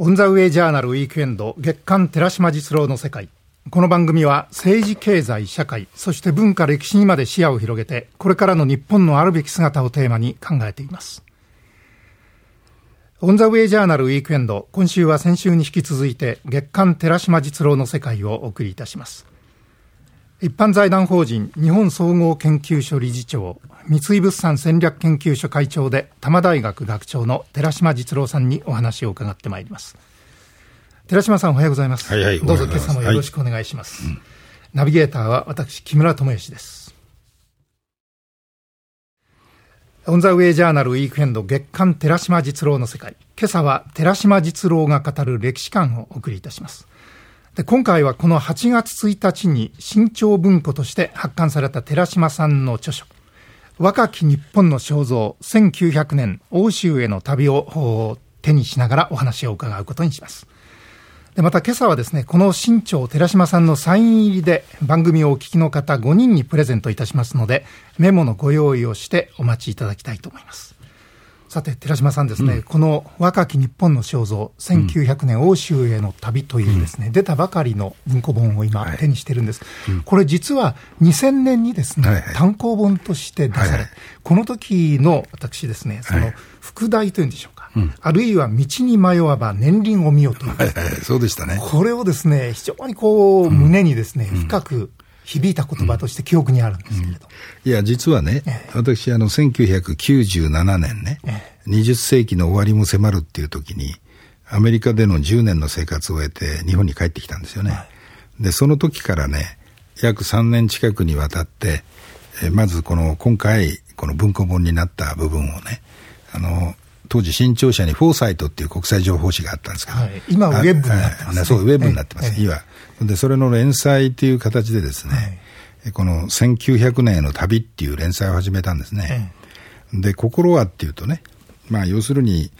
オンザウェイジャーナルウィークエンド月刊寺島実郎の世界。この番組は政治、経済、社会、そして文化、歴史にまで視野を広げて、これからの日本のあるべき姿をテーマに考えています。オンザウェイジャーナルウィークエンド、今週は先週に引き続いて月刊寺島実郎の世界をお送りいたします。一般財団法人日本総合研究所理事長、三井物産戦略研究所会長で多摩大学学長の寺島実郎さんにお話を伺ってまいります。寺島さんおはようございます。はいはい、どうぞ今朝もよろしくお願いします。はいうん、ナビゲーターは私、木村智義です。オンザウェイジャーナルウィークエンド月刊寺島実郎の世界。今朝は寺島実郎が語る歴史観をお送りいたします。で今回はこの8月1日に新潮文庫として発刊された寺島さんの著書、若き日本の肖像1900年欧州への旅を手にしながらお話を伺うことにします。でまた今朝はですね、この新潮寺島さんのサイン入りで番組をお聞きの方5人にプレゼントいたしますので、メモのご用意をしてお待ちいただきたいと思います。さて、寺島さんですね、うん、この若き日本の肖像、1900年欧州への旅というですね、うん、出たばかりの文庫本を今、手にしてるんです。はい、これ実は2000年にですね、はいはい、単行本として出され、はいはい、この時の私ですね、その副題というんでしょうか、はい、あるいは道に迷わば年輪を見ようという、はいはい、そうでしたね。これをですね、非常にこう、胸にですね、深く響いた言葉として記憶にあるんですけれど。いや、実はね、ええ、私、あの、1997年ね、ええ、20世紀の終わりも迫るっていう時に、アメリカでの10年の生活を終えて日本に帰ってきたんですよね。はい、で、その時からね、約3年近くにわたって、えまずこの今回、この文庫本になった部分をね、あの、当時新潮社にフォーサイトっていう国際情報誌があったんですけど、はい、今ウェブになってます、ね、そう、ウェブになってます、ええ、今。で、それの連載という形でですね、はい、この1900年への旅っていう連載を始めたんですね。え、で、心はっていうとね、まあ要するに、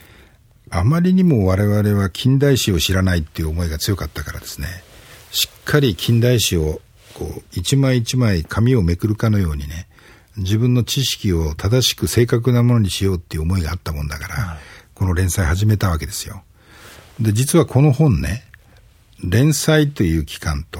あまりにも我々は近代史を知らないっていう思いが強かったからですね、しっかり近代史をこう一枚一枚紙をめくるかのようにね、自分の知識を正しく正確なものにしようっていう思いがあったもんだから、はい、この連載始めたわけですよ。で、実はこの本ね、連載という期間と、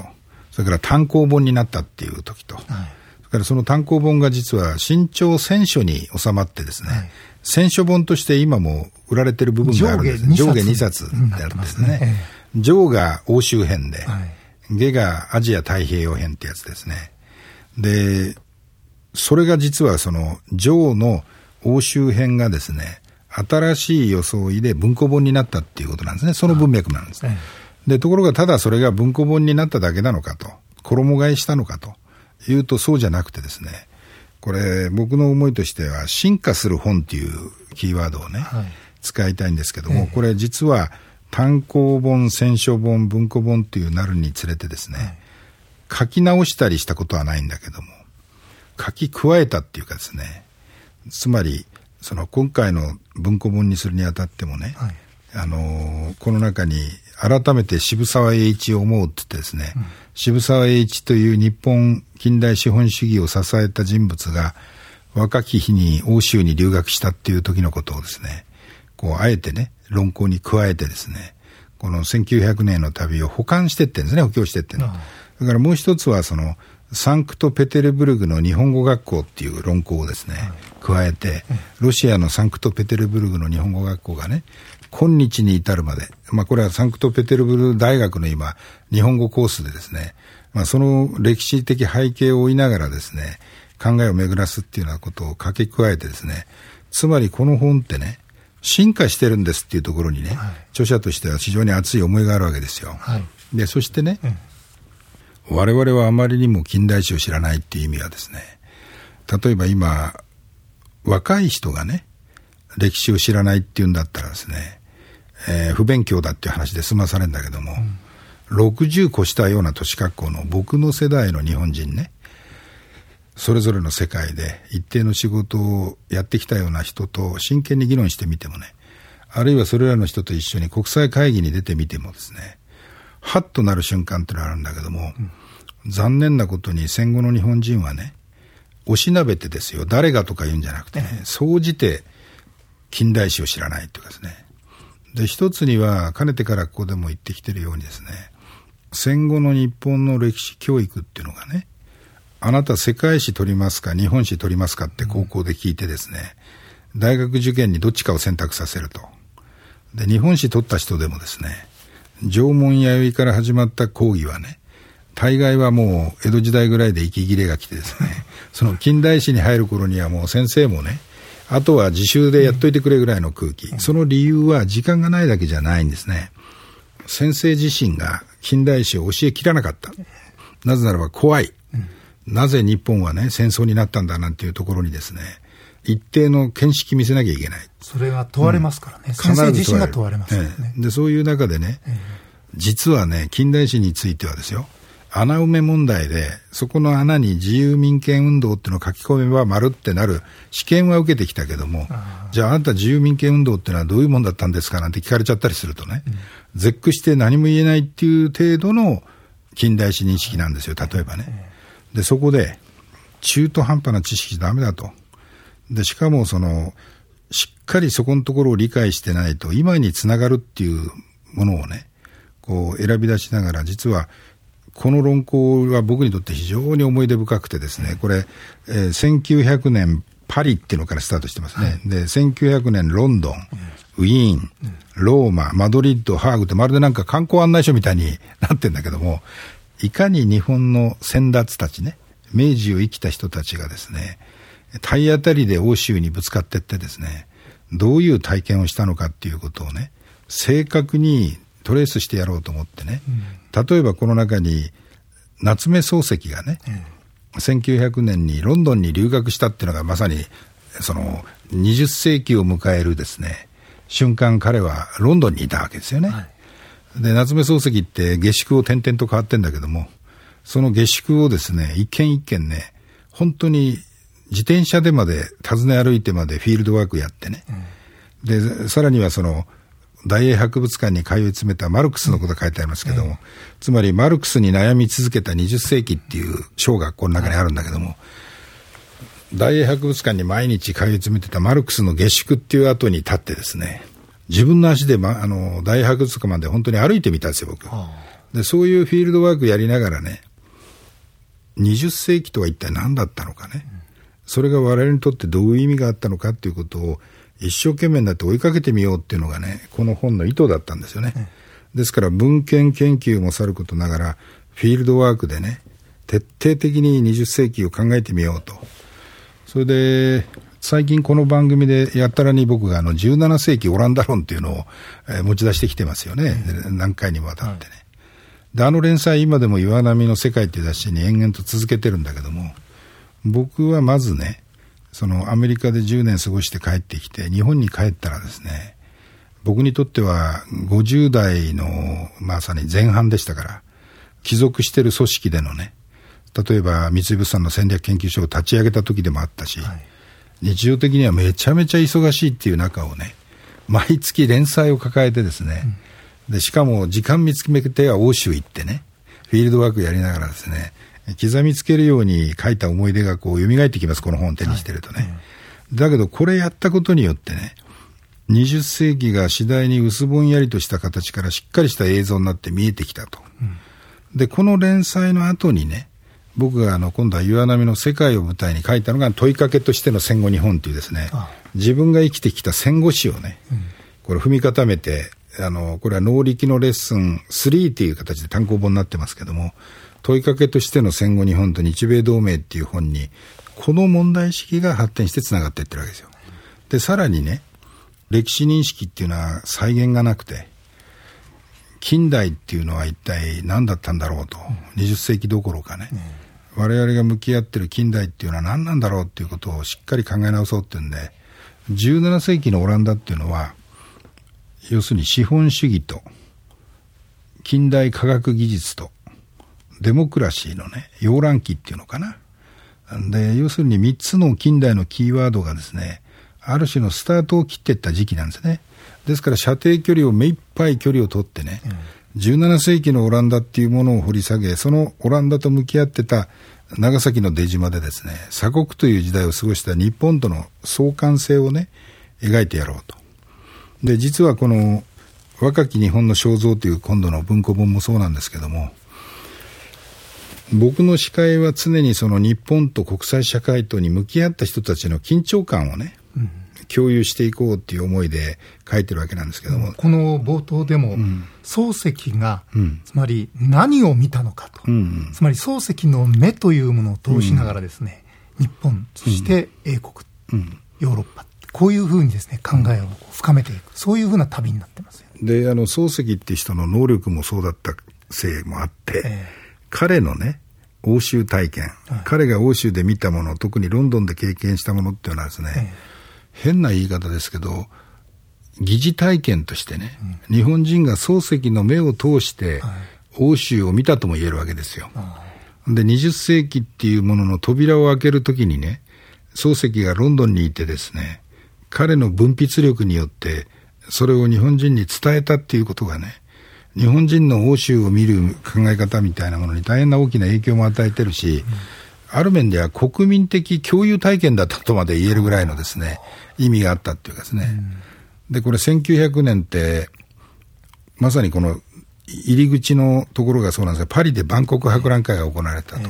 それから単行本になったっていう時と、はい、それからその単行本が実は新潮選書に収まってですね、はい、選書本として今も売られてる部分があるんです。上下2冊であるんですね。ね上が欧州編で、はい、下がアジア太平洋編ってやつですね。で、それが実はその、上の欧州編がですね、新しい装いで文庫本になったっていうことなんですね。その文脈なんです。で、ところがただそれが文庫本になっただけなのかと、衣替えしたのかというとそうじゃなくてですね、これ僕の思いとしては進化する本っていうキーワードをね、はい、使いたいんですけども、これ実は単行本、選書本、文庫本っていうなるにつれてですね、はい、書き直したりしたことはないんだけども、書き加えたっていうかですね、つまり、その今回の文庫本にするにあたってもね、はい、あのこの中に改めて渋沢栄一を思うって言ってですね、うん、渋沢栄一という日本近代資本主義を支えた人物が若き日に欧州に留学したっていう時のことをですね、こうあえてね、論考に加えてですね、この1900年の旅を保管してってんですね、補強してってん。だからもう一つはそのサンクトペテルブルグの日本語学校っていう論考をですね、加えて、ロシアのサンクトペテルブルグの日本語学校がね、今日に至るまで、まあこれはサンクトペテルブルグ大学の今、日本語コースでですね、まあその歴史的背景を追いながらですね、考えを巡らすっていうようなことを掛け加えてですね、つまりこの本ってね、進化してるんですっていうところにね、はい、著者としては非常に熱い思いがあるわけですよ。はい、で、そしてね、うん我々はあまりにも近代史を知らないっていう意味はですね、例えば今、若い人がね、歴史を知らないっていうんだったらですね、えー、不勉強だっていう話で済まされるんだけども、うん、60越したような年格好の僕の世代の日本人ね、それぞれの世界で一定の仕事をやってきたような人と真剣に議論してみてもね、あるいはそれらの人と一緒に国際会議に出てみてもですね、はっとなる瞬間ってのがあるんだけども、うん残念なことに戦後の日本人はね、おしなべてですよ、誰がとか言うんじゃなくてね、総じて近代史を知らないっていうかですね。で、一つには、かねてからここでも言ってきてるようにですね、戦後の日本の歴史教育っていうのがね、あなた世界史取りますか、日本史取りますかって高校で聞いてですね、大学受験にどっちかを選択させると。で、日本史取った人でもですね、縄文弥生から始まった講義はね、大概はもう江戸時代ぐらいで息切れが来てですね、その近代史に入る頃にはもう先生もね、あとは自習でやっといてくれぐらいの空気。その理由は時間がないだけじゃないんですね。先生自身が近代史を教えきらなかった。なぜならば怖い。なぜ日本はね、戦争になったんだなんていうところにですね、一定の見識見せなきゃいけない。それは問われますからね。うん、先生自身が問われますからね、で、そういう中でね、えー、実はね、近代史についてはですよ、穴埋め問題で、そこの穴に自由民権運動っていうのを書き込めば丸ってなる。試験は受けてきたけども、じゃああなた自由民権運動っていうのはどういうもんだったんですかなんて聞かれちゃったりするとね、うん、絶句して何も言えないっていう程度の近代史認識なんですよ、例えばね。で、そこで、中途半端な知識じゃダメだと。で、しかもその、しっかりそこのところを理解してないと、今につながるっていうものをね、こう選び出しながら、実は、この論考は僕にとって非常に思い出深くてですね、これ、えー、1900年パリっていうのからスタートしてますね。で、1900年ロンドン、ウィーン、ローマ、マドリッド、ハーグってまるでなんか観光案内所みたいに なってんだけども、いかに日本の先達たちね、明治を生きた人たちがですね、体当たりで欧州にぶつかっていってですね、どういう体験をしたのかっていうことをね、正確にトレースしてやろうと思ってね、うん、例えばこの中に夏目漱石がね、うん、1900年にロンドンに留学したっていうのがまさにその20世紀を迎えるですね、瞬間彼はロンドンにいたわけですよね。はい、で、夏目漱石って下宿を転々と変わってんだけども、その下宿をですね、一軒一軒ね、本当に自転車でまで訪ね歩いてまでフィールドワークやってね、うん、で、さらにはその、大英博物館に通い詰めたマルクスのことが書いてありますけども、うん、つまりマルクスに悩み続けた20世紀っていう章がこの中にあるんだけども、大英博物館に毎日通い詰めてたマルクスの下宿っていう後に立ってですね、自分の足で、ま、あの大英博物館まで本当に歩いてみたんですよ、僕。でそういうフィールドワークやりながらね、20世紀とは一体何だったのかね、それが我々にとってどういう意味があったのかっていうことを一生懸命になって追いかけてみようっていうのがね、この本の意図だったんですよね。ですから文献研究もさることながら、フィールドワークでね、徹底的に20世紀を考えてみようと。それで、最近この番組でやったらに僕があの17世紀オランダ論っていうのを、え持ち出してきてますよね。何回にもわたってね。で、あの連載今でも岩波の世界っていう雑誌に延々と続けてるんだけども、僕はまずね、そのアメリカで10年過ごして帰ってきて、日本に帰ったらですね、僕にとっては50代のまさに前半でしたから、帰属してる組織でのね、例えば三井物産の戦略研究所を立ち上げた時でもあったし、はい、日常的にはめちゃめちゃ忙しいっていう中をね、毎月連載を抱えてですね、うん、でしかも時間見つめては欧州行ってね、フィールドワークやりながらですね、刻みつけるように書いた思い出がこう蘇ってきます、この本を手にしてるとね。はいだけど、これやったことによってね、20世紀が次第に薄ぼんやりとした形からしっかりした映像になって見えてきたと。うん、で、この連載の後にね、僕があの今度は岩波の世界を舞台に書いたのが問いかけとしての戦後日本というですね、自分が生きてきた戦後史をね、うん、これ踏み固めて、あの、これは能力のレッスン3という形で単行本になってますけども、問いかけとしての戦後日本と日米同盟っていう本に、この問題意識が発展してつながっていってるわけですよ。で、さらにね、歴史認識っていうのは再現がなくて、近代っていうのは一体何だったんだろうと、20世紀どころかね、我々が向き合ってる近代っていうのは何なんだろうっていうことをしっかり考え直そうっていうんで、17世紀のオランダっていうのは、要するに資本主義と、近代科学技術と、デモクラシーのね、洋乱期っていうのかな。で、要するに3つの近代のキーワードがですね、ある種のスタートを切っていった時期なんですね。ですから射程距離を目いっぱい距離を取ってね、うん、17世紀のオランダっていうものを掘り下げ、そのオランダと向き合ってた長崎の出島でですね、鎖国という時代を過ごした日本との相関性をね、描いてやろうと。で、実はこの若き日本の肖像という今度の文庫本もそうなんですけども、僕の司会は常にその日本と国際社会とに向き合った人たちの緊張感をね、うん、共有していこうっていう思いで書いてるわけなんですけども。この冒頭でも、うん、漱石が、うん、つまり何を見たのかと、うんうん、つまり漱石の目というものを通しながらですね、日本、そして英国、ヨーロッパ、こういうふうにですね、考えを深めていく、そういうふうな旅になってますよ。で、あの、漱石って人の能力もそうだったせいもあって、えー彼のね、欧州体験、はい、彼が欧州で見たもの、特にロンドンで経験したものっていうのはですね、変な言い方ですけど、疑似体験としてね、うん、日本人が漱石の目を通して、欧州を見たとも言えるわけですよ。で、20世紀っていうものの扉を開けるときにね、漱石がロンドンにいてですね、彼の分泌力によって、それを日本人に伝えたっていうことがね、日本人の欧州を見る考え方みたいなものに大変な大きな影響も与えてるし、うん、ある面では国民的共有体験だったとまで言えるぐらいのですね、意味があったっていうかですね。うん、で、これ1900年って、まさにこの入り口のところがそうなんですが、パリで万国博覧会が行われたと。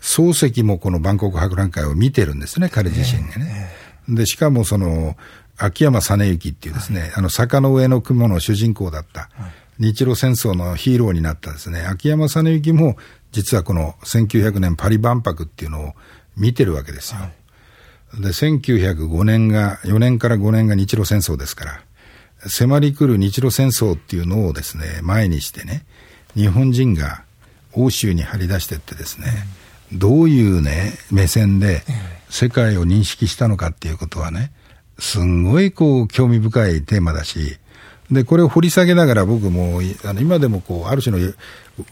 漱石もこの万国博覧会を見てるんですね、彼自身がね。で、しかもその、秋山実之っていうですね、はい、あの坂の上の雲の主人公だった、はい。日露戦争のヒーローになったですね、秋山実之も、実はこの1900年パリ万博っていうのを見てるわけですよ。はい、で、1905年が、4年から5年が日露戦争ですから、迫り来る日露戦争っていうのをですね、前にしてね、日本人が欧州に張り出してってですね、うん、どういうね、目線で世界を認識したのかっていうことはね、すんごいこう興味深いテーマだし、で、これを掘り下げながら僕も、あの今でもこう、ある種の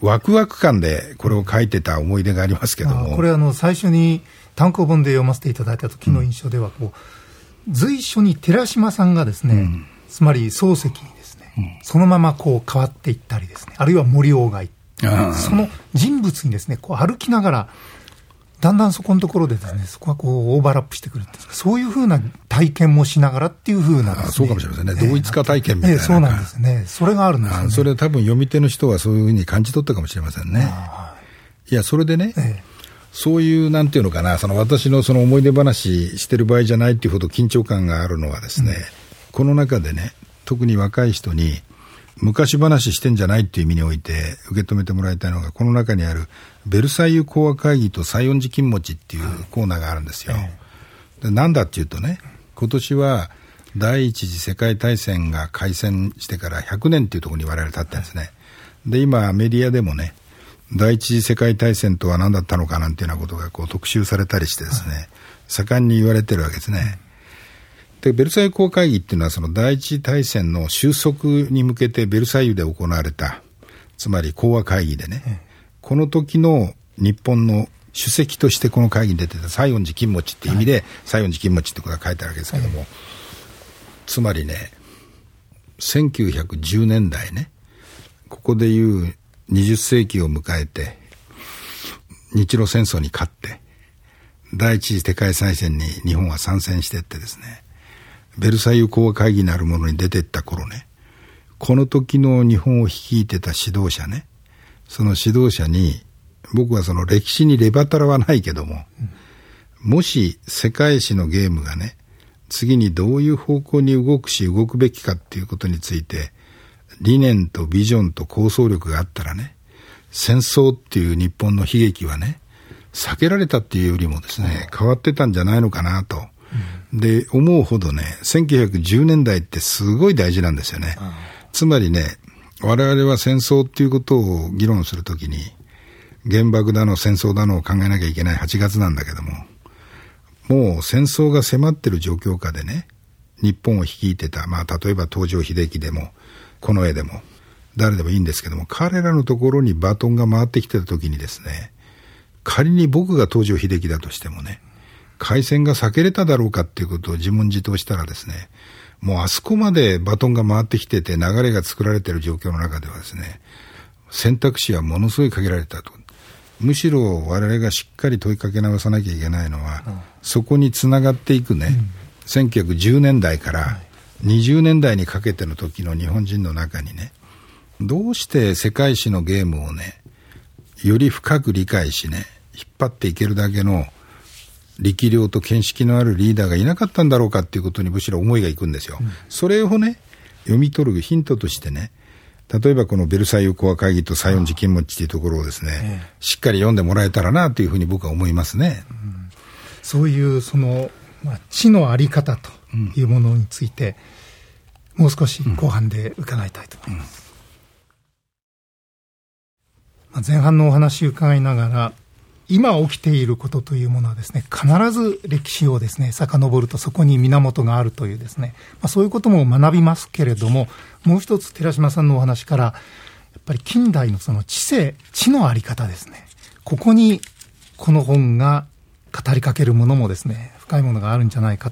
ワクワク感でこれを書いてた思い出がありますけども。これあの、最初に単行本で読ませていただいた時の印象では、こう、随所に寺島さんがですね、うん、つまり漱石にですね、うん、そのままこう変わっていったりですね、あるいは森鴎外、その人物にですね、こう歩きながら、だんだんそこのところでですね、そこはこうオーバーラップしてくるんですそういうふうな体験もしながらっていうふうな、ね、そうかもしれませんね。同一化体験みたいな。えー、そうなんですね。それがあるんですね。それ多分読み手の人はそういうふうに感じ取ったかもしれませんね。いや、それでね、えー、そういう、なんていうのかな、その私のその思い出話してる場合じゃないっていうほど緊張感があるのはですね、うん、この中でね、特に若い人に、昔話してんじゃないっていう意味において受け止めてもらいたいのが、この中にあるベルサイユ講和会議と西園寺金持ちっていうコーナーがあるんですよ。でなんだっていうとね、今年は第一次世界大戦が開戦してから100年っていうところに我々立ってるんですね。で、今メディアでもね、第一次世界大戦とは何だったのかなんていうようなことがこう特集されたりしてですね、盛んに言われてるわけですね。で、ベルサイユ公会議っていうのはその第一次大戦の収束に向けてベルサイユで行われた、つまり講和会議でね、この時の日本の主席としてこの会議に出てた西園寺金持ちって意味で、西園寺金持ちってことが書いてあるわけですけども、つまりね、1910年代ね、ここでいう20世紀を迎えて、日露戦争に勝って、第一次世界大戦に日本は参戦してってですね、ベルサイユ講和会議なるものに出てった頃ね、この時の日本を率いてた指導者ね、その指導者に、僕はその歴史にレバタラはないけども、もし世界史のゲームがね、次にどういう方向に動くし動くべきかっていうことについて、理念とビジョンと構想力があったらね、戦争っていう日本の悲劇はね、避けられたっていうよりもですね、変わってたんじゃないのかなと。で、思うほどね、1910年代ってすごい大事なんですよね。つまりね、我々は戦争っていうことを議論するときに、原爆だの戦争だのを考えなきゃいけない8月なんだけども、もう戦争が迫ってる状況下でね、日本を率いてた、まあ例えば東条英機でも、この絵でも、誰でもいいんですけども、彼らのところにバトンが回ってきてた時にですね、仮に僕が東条英機だとしてもね、回線が避けれただろうかっていうことを自問自答したらですね、もうあそこまでバトンが回ってきてて流れが作られている状況の中ではですね、選択肢はものすごい限られたと。むしろ我々がしっかり問いかけ直さなきゃいけないのは、うん、そこにつながっていくね、うん、1910年代から20年代にかけての時の日本人の中にね、どうして世界史のゲームをね、より深く理解しね、引っ張っていけるだけの力量と見識のあるリーダーがいなかったんだろうかっていうことにむしろ思いがいくんですよ。うん、それをね、読み取るヒントとしてね、例えばこのベルサイユ講和会議と西園寺金持ちっていうところをですね、しっかり読んでもらえたらなというふうに僕は思いますね。うん、そういうその、まあ、知のあり方というものについて、もう少し後半で伺いたいと思います。まあ、前半のお話伺いながら、今起きていることというものはですね、必ず歴史をですね、遡るとそこに源があるというですね、まあ、そういうことも学びますけれども、もう一つ寺島さんのお話から、やっぱり近代のその知性、知のあり方ですね、ここにこの本が語りかけるものもですね、深いものがあるんじゃないか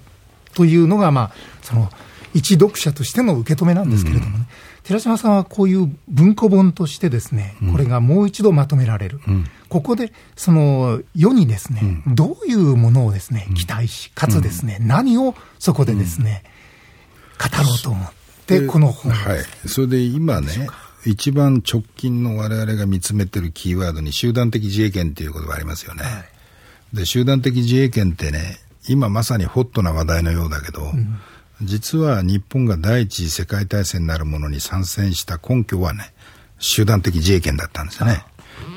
というのが、まあ、その、一読者としての受け止めなんですけれどもね、うん。寺島さんはこういう文庫本としてですね、これがもう一度まとめられる。うん、ここで、その世にですね、うん、どういうものをですね、期待し、かつですね、何をそこでですね、語ろうと思って、この本。はい。それで今ね、一番直近の我々が見つめてるキーワードに集団的自衛権っていうことがありますよね。はい、で、集団的自衛権ってね、今まさにホットな話題のようだけど、うん。実は日本が第一次世界大戦なるものに参戦した根拠はね、集団的自衛権だったんですよね。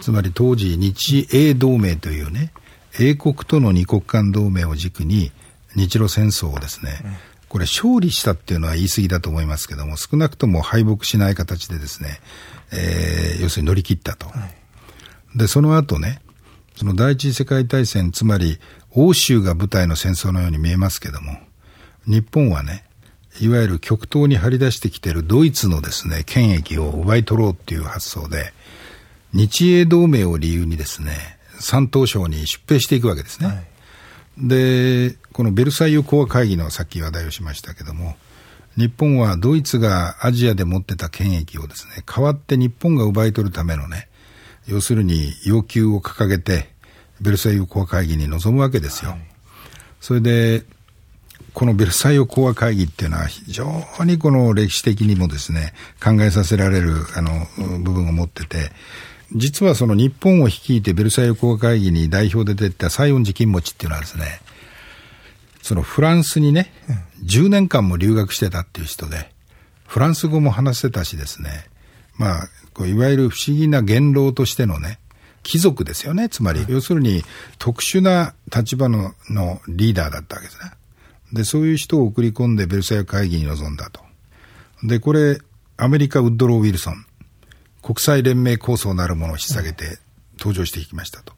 つまり当時日英同盟というね、英国との二国間同盟を軸に日露戦争をですね、これ勝利したっていうのは言い過ぎだと思いますけども、少なくとも敗北しない形でですね、えー、要するに乗り切ったと。で、その後ね、その第一次世界大戦、つまり欧州が舞台の戦争のように見えますけども、日本はね、いわゆる極東に張り出してきているドイツのですね、権益を奪い取ろうっていう発想で、日英同盟を理由にですね、山東省に出兵していくわけですね。はい、で、このベルサイユ講和会議のさっき話題をしましたけども、日本はドイツがアジアで持ってた権益をですね、代わって日本が奪い取るためのね、要するに要求を掲げて、ベルサイユ講和会議に臨むわけですよ。はい、それで、このベルサイユ講和会議っていうのは非常にこの歴史的にもですね、考えさせられるあの部分を持ってて、実はその日本を率いてベルサイユ講和会議に代表で出た西園寺金持ちっていうのはですね、そのフランスにね、10年間も留学してたっていう人で、フランス語も話せたしですね、まあ、こういわゆる不思議な元老としてのね、貴族ですよね。つまり、要するに特殊な立場ののリーダーだったわけですね。で、そういう人を送り込んでベルサイユ会議に臨んだと。で、これ、アメリカ・ウッドロー・ウィルソン、国際連盟構想なるものを引っ提げて登場していきましたと。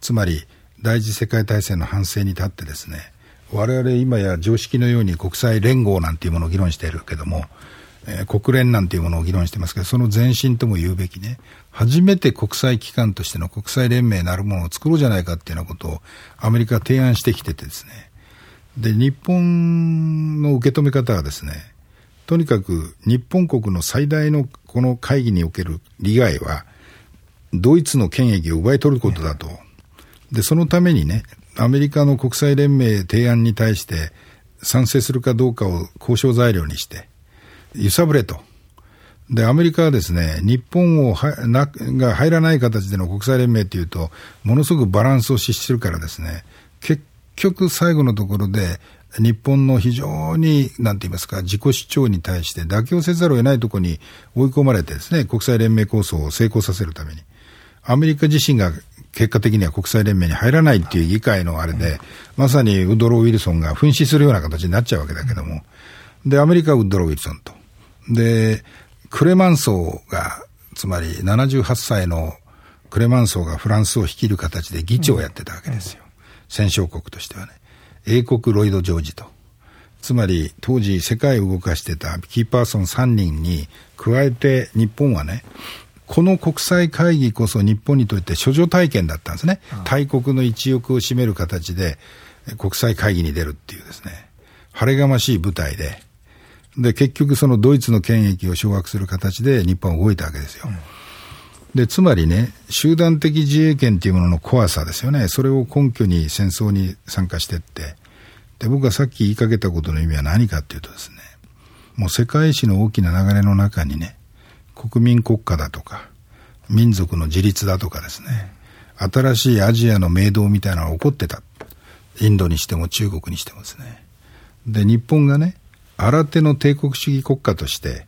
つまり、第一次世界大戦の反省に立ってですね、我々今や常識のように国際連合なんていうものを議論しているけども、えー、国連なんていうものを議論してますけど、その前身とも言うべきね、初めて国際機関としての国際連盟なるものを作ろうじゃないかっていうようなことをアメリカは提案してきててですね、で、日本の受け止め方はですね、とにかく日本国の最大のこの会議における利害は、ドイツの権益を奪い取ることだと。で、そのためにね、アメリカの国際連盟提案に対して賛成するかどうかを交渉材料にして、揺さぶれと。で、アメリカはですね、日本をはなが入らない形での国際連盟っていうと、ものすごくバランスを失してるからですね、結局最後のところで、日本の非常に、なんて言いますか、自己主張に対して妥協せざるを得ないところに追い込まれてですね、国際連盟構想を成功させるために。アメリカ自身が結果的には国際連盟に入らないっていう議会のあれで、まさにウッドロー・ウィルソンが噴死するような形になっちゃうわけだけども、で、アメリカはウッドロー・ウィルソンと。で、クレマンソーが、つまり78歳のクレマンソーがフランスを率いる形で議長をやってたわけですよ。戦勝国としてはね、英国ロイド・ジョージと、つまり当時世界を動かしてたキーパーソン3人に加えて日本はね、この国際会議こそ日本にとって処女体験だったんですね。大国の一翼を占める形で国際会議に出るっていうですね、晴れがましい舞台で、で、結局そのドイツの権益を掌握する形で日本は動いたわけですよ。うんで、つまりね、集団的自衛権というものの怖さですよね。それを根拠に戦争に参加していって、で、僕がさっき言いかけたことの意味は何かっていうとですね、もう世界史の大きな流れの中にね、国民国家だとか、民族の自立だとかですね、新しいアジアの明動みたいなのが起こってた。インドにしても中国にしてもですね。で、日本がね、新手の帝国主義国家として、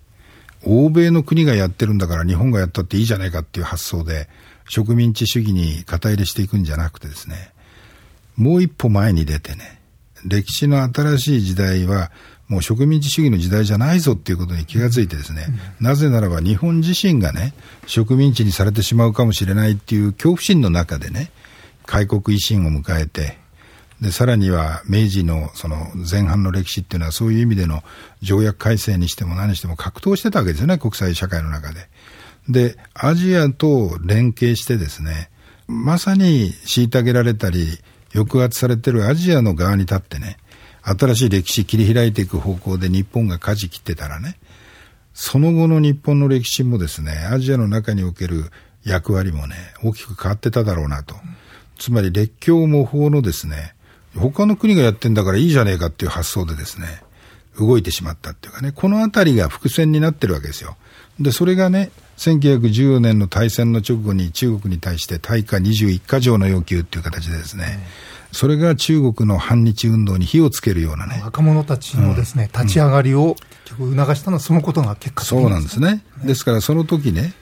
欧米の国がやってるんだから日本がやったっていいじゃないかっていう発想で、植民地主義に肩入れしていくんじゃなくてですね、もう一歩前に出てね、歴史の新しい時代は、もう植民地主義の時代じゃないぞっていうことに気がついてですね、うん、なぜならば日本自身がね、植民地にされてしまうかもしれないっていう恐怖心の中でね、開国維新を迎えて、で、さらには明治のその前半の歴史っていうのはそういう意味での条約改正にしても何しても格闘してたわけですよね、国際社会の中で。で、アジアと連携してですね、まさに虐げられたり、抑圧されてるアジアの側に立ってね、新しい歴史切り開いていく方向で日本が舵切ってたらね、その後の日本の歴史もですね、アジアの中における役割もね、大きく変わってただろうなと。つまり列強模倣のですね、他の国がやってんだからいいじゃねえかっていう発想でですね、動いてしまったっていうかね、このあたりが伏線になってるわけですよ。で、それがね、1914年の大戦の直後に中国に対して対価21か条の要求っていう形でですね、それが中国の反日運動に火をつけるようなね。若者たちのですね、うん、立ち上がりを促したのはそのことが結果そうなんですね。ですからその時ね、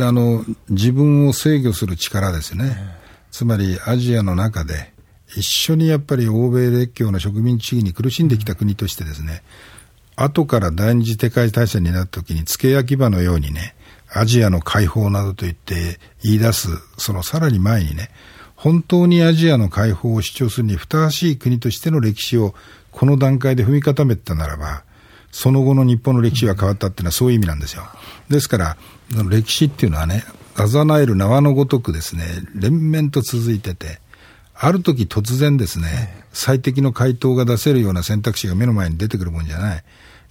あの、自分を制御する力ですね。つまりアジアの中で、一緒にやっぱり欧米列強の植民地主義に苦しんできた国としてですね、後から第二次世界大戦になった時に付け焼き場のようにね、アジアの解放などと言って言い出す、そのさらに前にね、本当にアジアの解放を主張するにふさわしい国としての歴史をこの段階で踏み固めたならば、その後の日本の歴史が変わったっていうのはそういう意味なんですよ。ですから、歴史っていうのはね、あざなえる縄のごとくですね、連綿と続いてて、ある時突然ですね、最適の回答が出せるような選択肢が目の前に出てくるもんじゃない。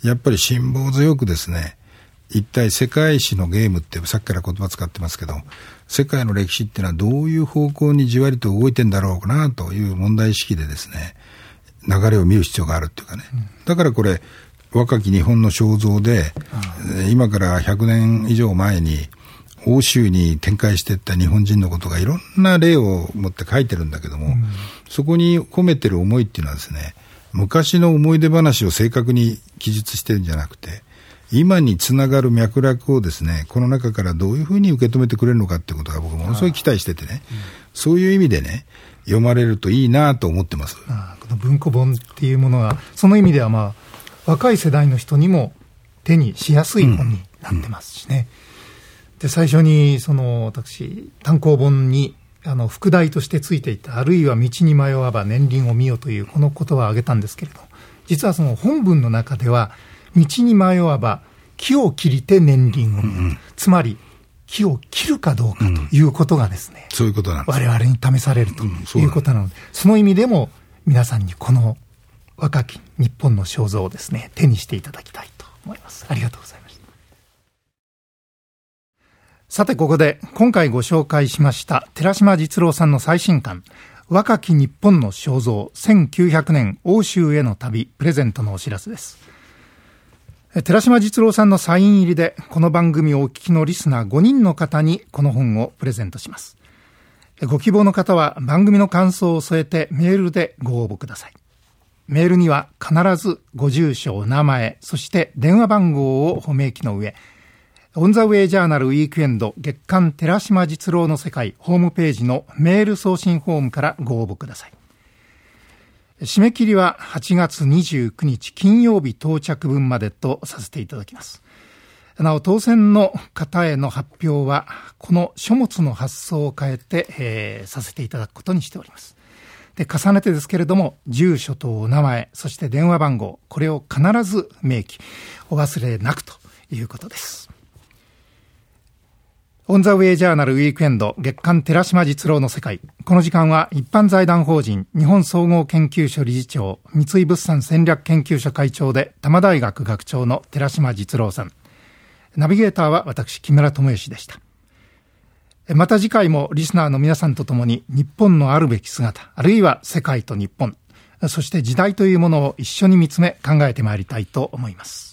やっぱり辛抱強くですね、一体世界史のゲームってさっきから言葉使ってますけど、世界の歴史っていうのはどういう方向にじわりと動いてんだろうかなという問題意識でですね、流れを見る必要があるっていうかね。だからこれ、若き日本の肖像で、今から100年以上前に、欧州に展開していった日本人のことがいろんな例を持って書いてるんだけども、うん、そこに込めてる思いっていうのはですね、昔の思い出話を正確に記述してるんじゃなくて、今につながる脈絡をですね、この中からどういうふうに受け止めてくれるのかってことが僕ものすごい期待しててね、うん、そういう意味でね、読まれるといいなと思ってます。この文庫本っていうものが、その意味ではまあ、若い世代の人にも手にしやすい本になってますしね。うんで、最初に、その、私、単行本に、あの、副題としてついていた、あるいは道に迷わば年輪を見よという、この言葉を挙げたんですけれど、実はその本文の中では、道に迷わば、木を切りて年輪を見よ、うん、つまり、木を切るかどうかということがですね、うん、そういうことなんです我々に試されるということなので、その意味でも、皆さんにこの若き日本の肖像をですね、手にしていただきたいと思います。ありがとうございます。さてここで今回ご紹介しました寺島実郎さんの最新刊若き日本の肖像1900年欧州への旅プレゼントのお知らせです。寺島実郎さんのサイン入りでこの番組をお聞きのリスナー5人の方にこの本をプレゼントします。ご希望の方は番組の感想を添えてメールでご応募ください。メールには必ずご住所、お名前、そして電話番号を褒め記の上オンザウェイジャーナルウィークエンド月刊寺島実郎の世界ホームページのメール送信フォームからご応募ください。締め切りは8月29日金曜日到着分までとさせていただきます。なお、当選の方への発表は、この書物の発送を変えて、えー、させていただくことにしております。で、重ねてですけれども、住所とお名前、そして電話番号、これを必ず明記、お忘れなくということです。オンザウェイジャーナルウィークエンド月刊寺島実郎の世界。この時間は一般財団法人日本総合研究所理事長、三井物産戦略研究所会長で多摩大学学長の寺島実郎さん。ナビゲーターは私木村智義でした。また次回もリスナーの皆さんと共に日本のあるべき姿、あるいは世界と日本、そして時代というものを一緒に見つめ考えてまいりたいと思います。